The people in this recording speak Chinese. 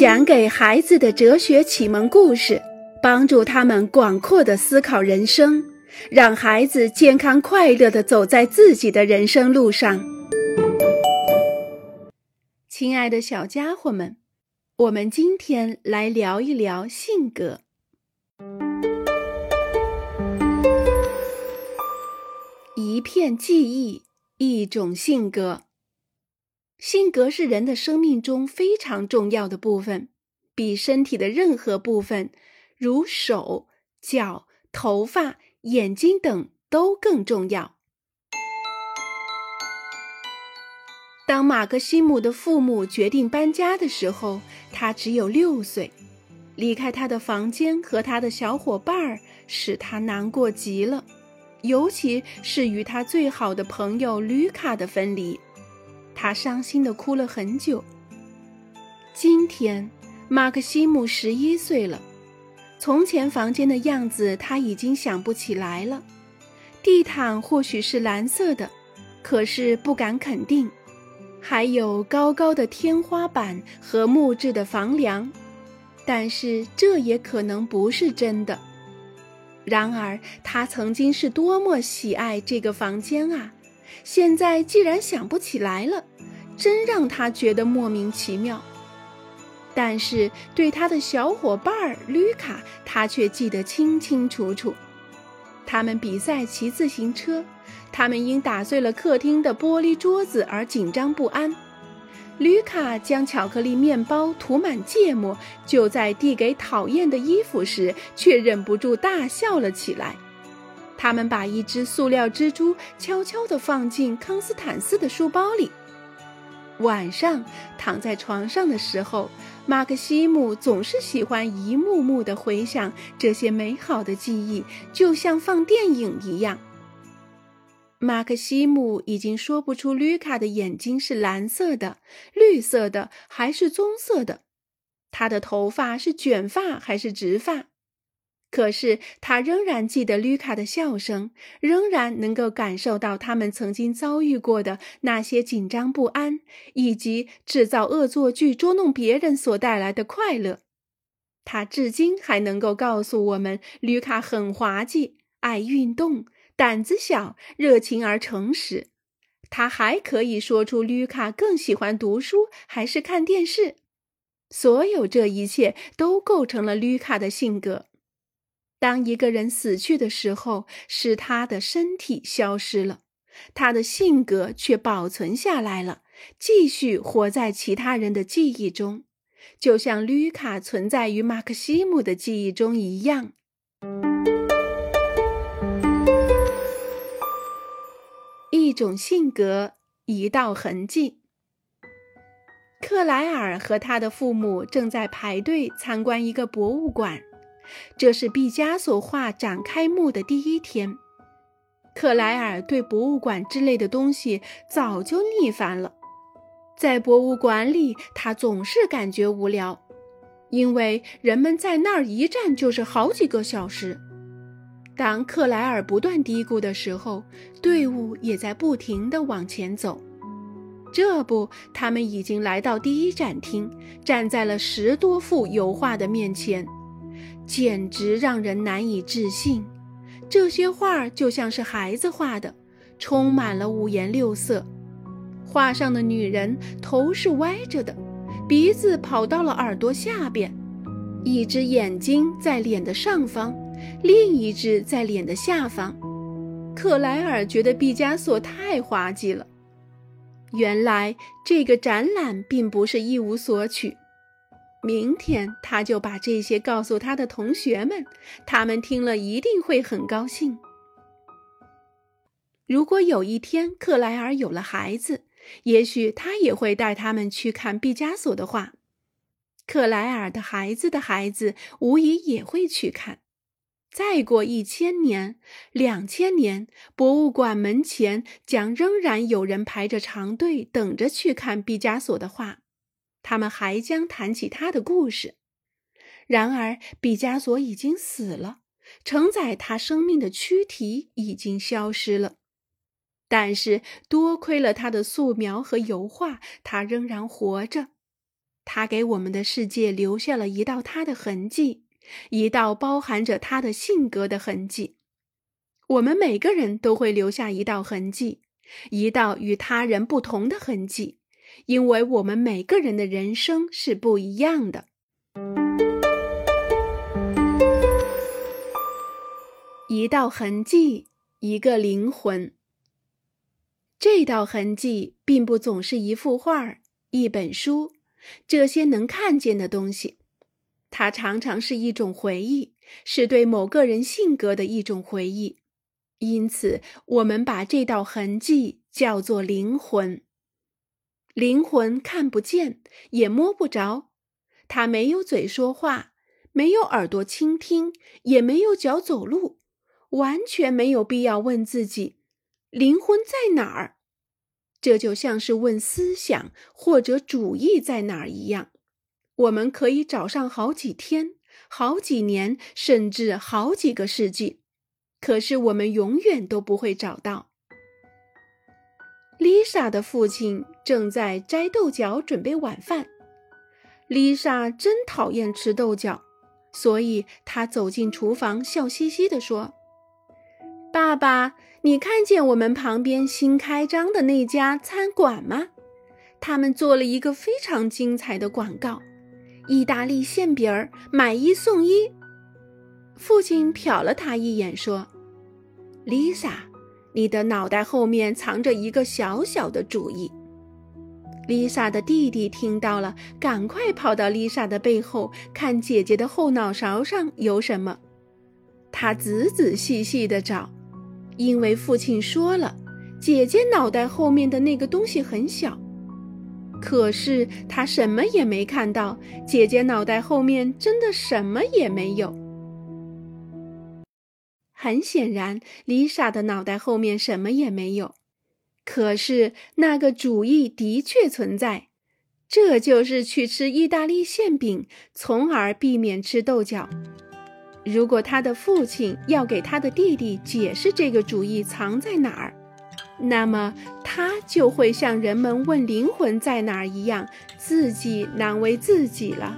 讲给孩子的哲学启蒙故事，帮助他们广阔的思考人生，让孩子健康快乐的走在自己的人生路上。亲爱的小家伙们，我们今天来聊一聊性格。一片记忆，一种性格。性格是人的生命中非常重要的部分，比身体的任何部分，如手、脚、头发、眼睛等都更重要。当马克西姆的父母决定搬家的时候，他只有六岁。离开他的房间和他的小伙伴儿，使他难过极了，尤其是与他最好的朋友吕卡的分离。他伤心的哭了很久。今天，马克西姆十一岁了。从前房间的样子他已经想不起来了。地毯或许是蓝色的，可是不敢肯定。还有高高的天花板和木质的房梁，但是这也可能不是真的。然而，他曾经是多么喜爱这个房间啊！现在既然想不起来了，真让他觉得莫名其妙。但是对他的小伙伴儿吕卡，他却记得清清楚楚。他们比赛骑自行车，他们因打碎了客厅的玻璃桌子而紧张不安。吕卡将巧克力面包涂满芥末，就在递给讨厌的衣服时，却忍不住大笑了起来。他们把一只塑料蜘蛛悄悄地放进康斯坦斯的书包里。晚上躺在床上的时候，马克西姆总是喜欢一幕幕地回想这些美好的记忆，就像放电影一样。马克西姆已经说不出吕卡的眼睛是蓝色的、绿色的还是棕色的，他的头发是卷发还是直发。可是他仍然记得绿卡的笑声，仍然能够感受到他们曾经遭遇过的那些紧张不安，以及制造恶作剧捉弄别人所带来的快乐。他至今还能够告诉我们，绿卡很滑稽，爱运动，胆子小，热情而诚实。他还可以说出绿卡更喜欢读书还是看电视。所有这一切都构成了绿卡的性格。当一个人死去的时候，是他的身体消失了，他的性格却保存下来了，继续活在其他人的记忆中，就像吕卡存在于马克西姆的记忆中一样。一种性格，一道痕迹。克莱尔和他的父母正在排队参观一个博物馆。这是毕加索画展开幕的第一天。克莱尔对博物馆之类的东西早就腻烦了。在博物馆里，他总是感觉无聊，因为人们在那儿一站就是好几个小时。当克莱尔不断嘀咕的时候，队伍也在不停地往前走。这不，他们已经来到第一展厅，站在了十多幅油画的面前。简直让人难以置信，这些画就像是孩子画的，充满了五颜六色。画上的女人头是歪着的，鼻子跑到了耳朵下边，一只眼睛在脸的上方，另一只在脸的下方。克莱尔觉得毕加索太滑稽了。原来这个展览并不是一无所取。明天他就把这些告诉他的同学们，他们听了一定会很高兴。如果有一天克莱尔有了孩子，也许他也会带他们去看毕加索的画。克莱尔的孩子的孩子无疑也会去看。再过一千年、两千年，博物馆门前将仍然有人排着长队，等着去看毕加索的画。他们还将谈起他的故事。然而，毕加索已经死了，承载他生命的躯体已经消失了。但是，多亏了他的素描和油画，他仍然活着。他给我们的世界留下了一道他的痕迹，一道包含着他的性格的痕迹。我们每个人都会留下一道痕迹，一道与他人不同的痕迹，因为我们每个人的人生是不一样的。一道痕迹，一个灵魂。这道痕迹并不总是一幅画、一本书这些能看见的东西，它常常是一种回忆，是对某个人性格的一种回忆。因此，我们把这道痕迹叫做灵魂。灵魂看不见，也摸不着，它没有嘴说话，没有耳朵倾听，也没有脚走路。完全没有必要问自己，灵魂在哪儿？这就像是问思想或者主义在哪儿一样。我们可以找上好几天、好几年，甚至好几个世纪，可是我们永远都不会找到。丽莎的父亲正在摘豆角准备晚饭。丽莎真讨厌吃豆角，所以她走进厨房，笑嘻嘻地说。爸爸，你看见我们旁边新开张的那家餐馆吗？他们做了一个非常精彩的广告，意大利馅饼儿买一送一。父亲瞟了他一眼，说：“Lisa，你的脑袋后面藏着一个小小的主意。”Lisa 的弟弟听到了，赶快跑到 Lisa 的背后，看姐姐的后脑勺上有什么。他仔仔细细地找。因为父亲说了，姐姐脑袋后面的那个东西很小，可是他什么也没看到。姐姐脑袋后面真的什么也没有。很显然，丽莎的脑袋后面什么也没有，可是那个主意的确存在，这就是去吃意大利馅饼，从而避免吃豆角。如果他的父亲要给他的弟弟解释这个主意藏在哪儿，那么他就会像人们问灵魂在哪儿一样，自己难为自己了。